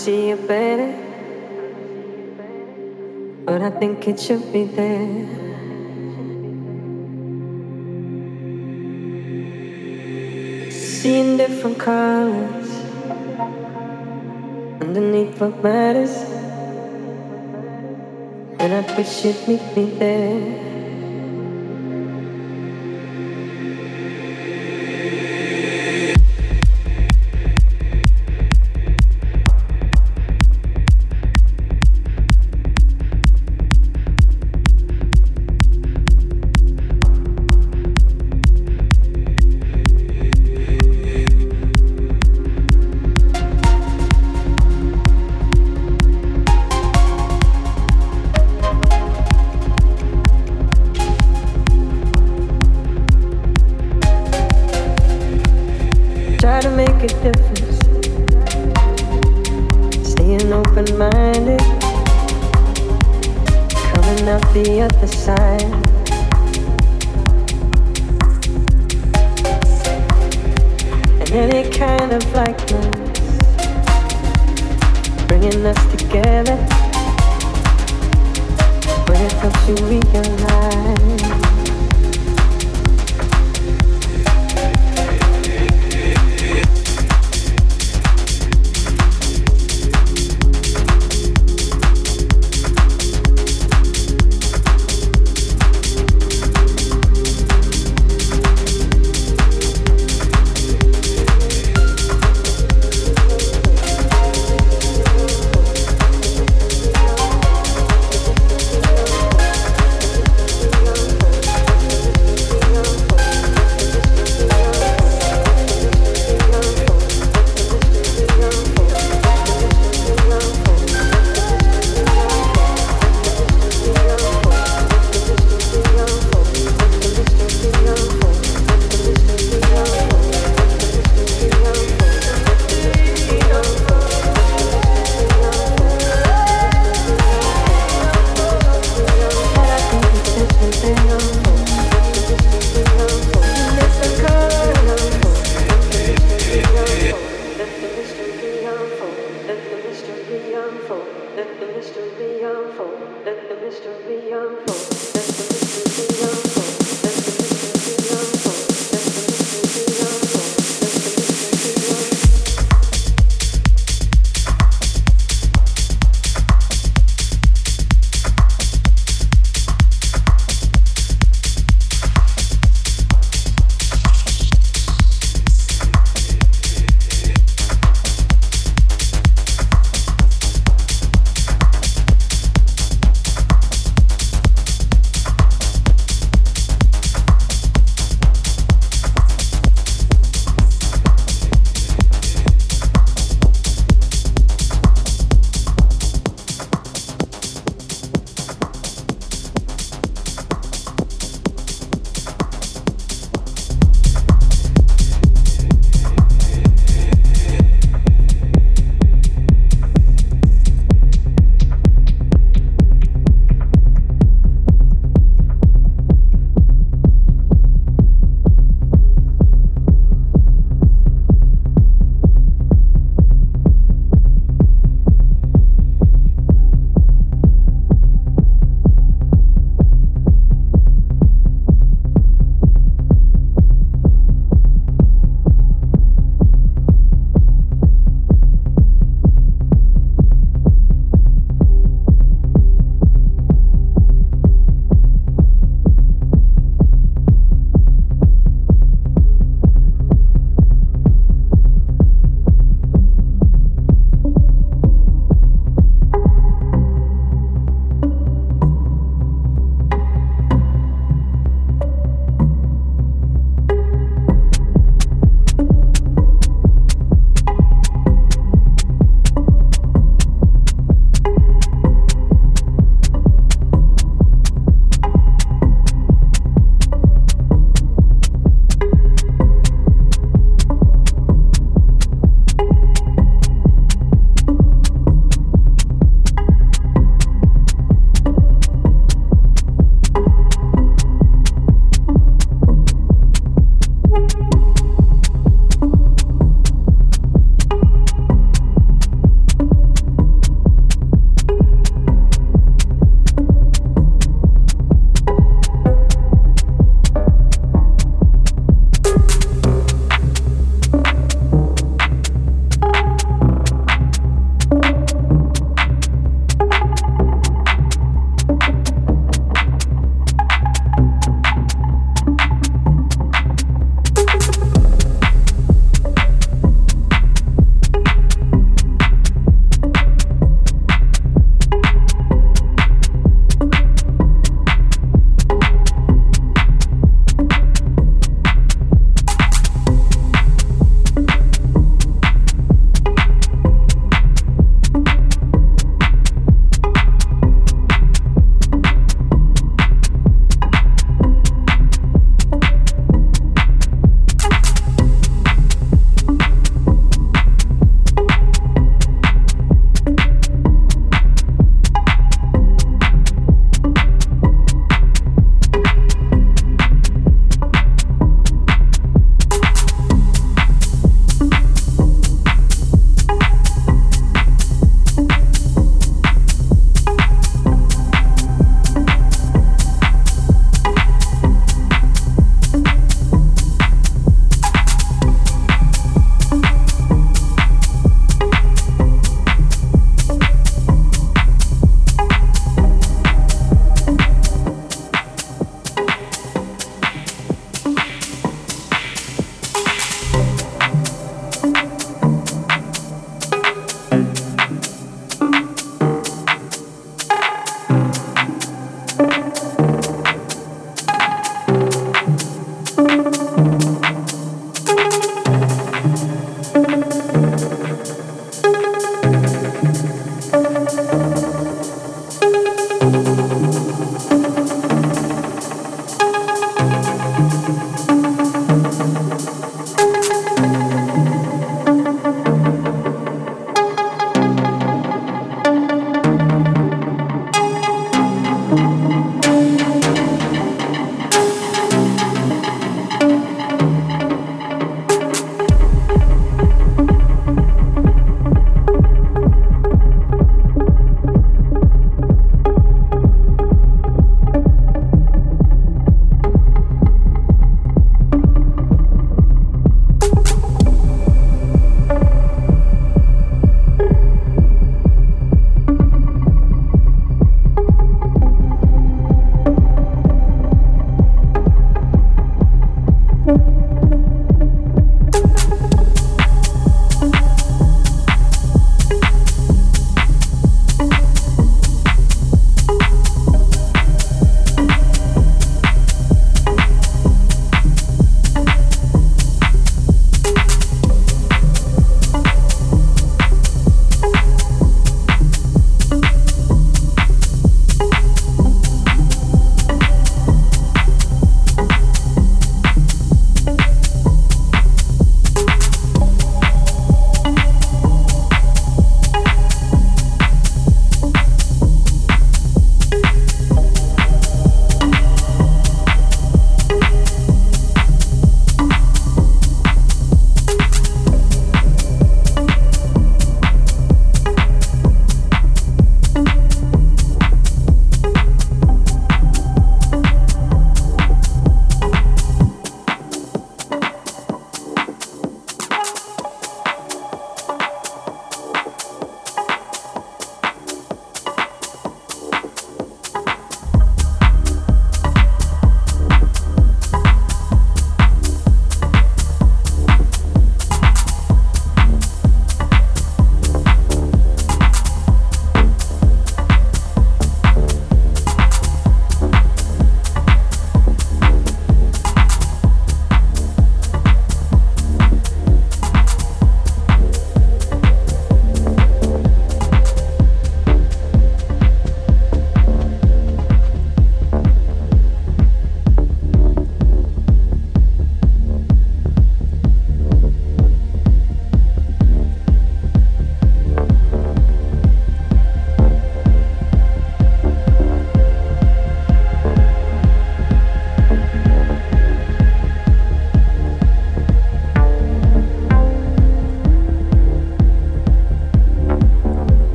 see it better. But I think it should be there. Seeing different colors underneath what matters. And I wish you'd meet me there.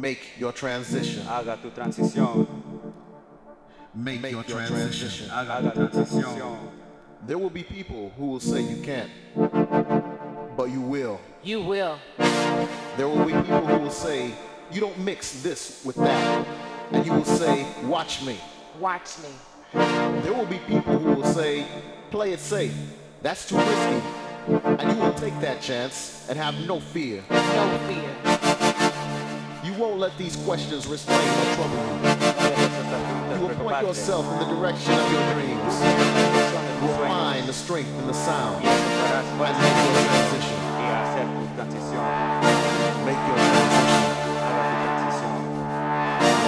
Haga tu transición. Make, Make your, your transition. transition. Haga tu transición. There will be people who will say you can't, but you will. You will. There will be people who will say you don't mix this with that, and you will say, watch me. Watch me. There will be people who will say, play it safe. That's too risky. And you will take that chance and have no fear. No fear. You won't let these questions restrain or trouble you. You will point yourself in the direction of your dreams. You will find the strength in the sound and make your transition. Make your transition.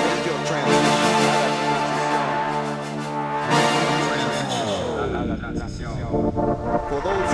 Make your transition. For those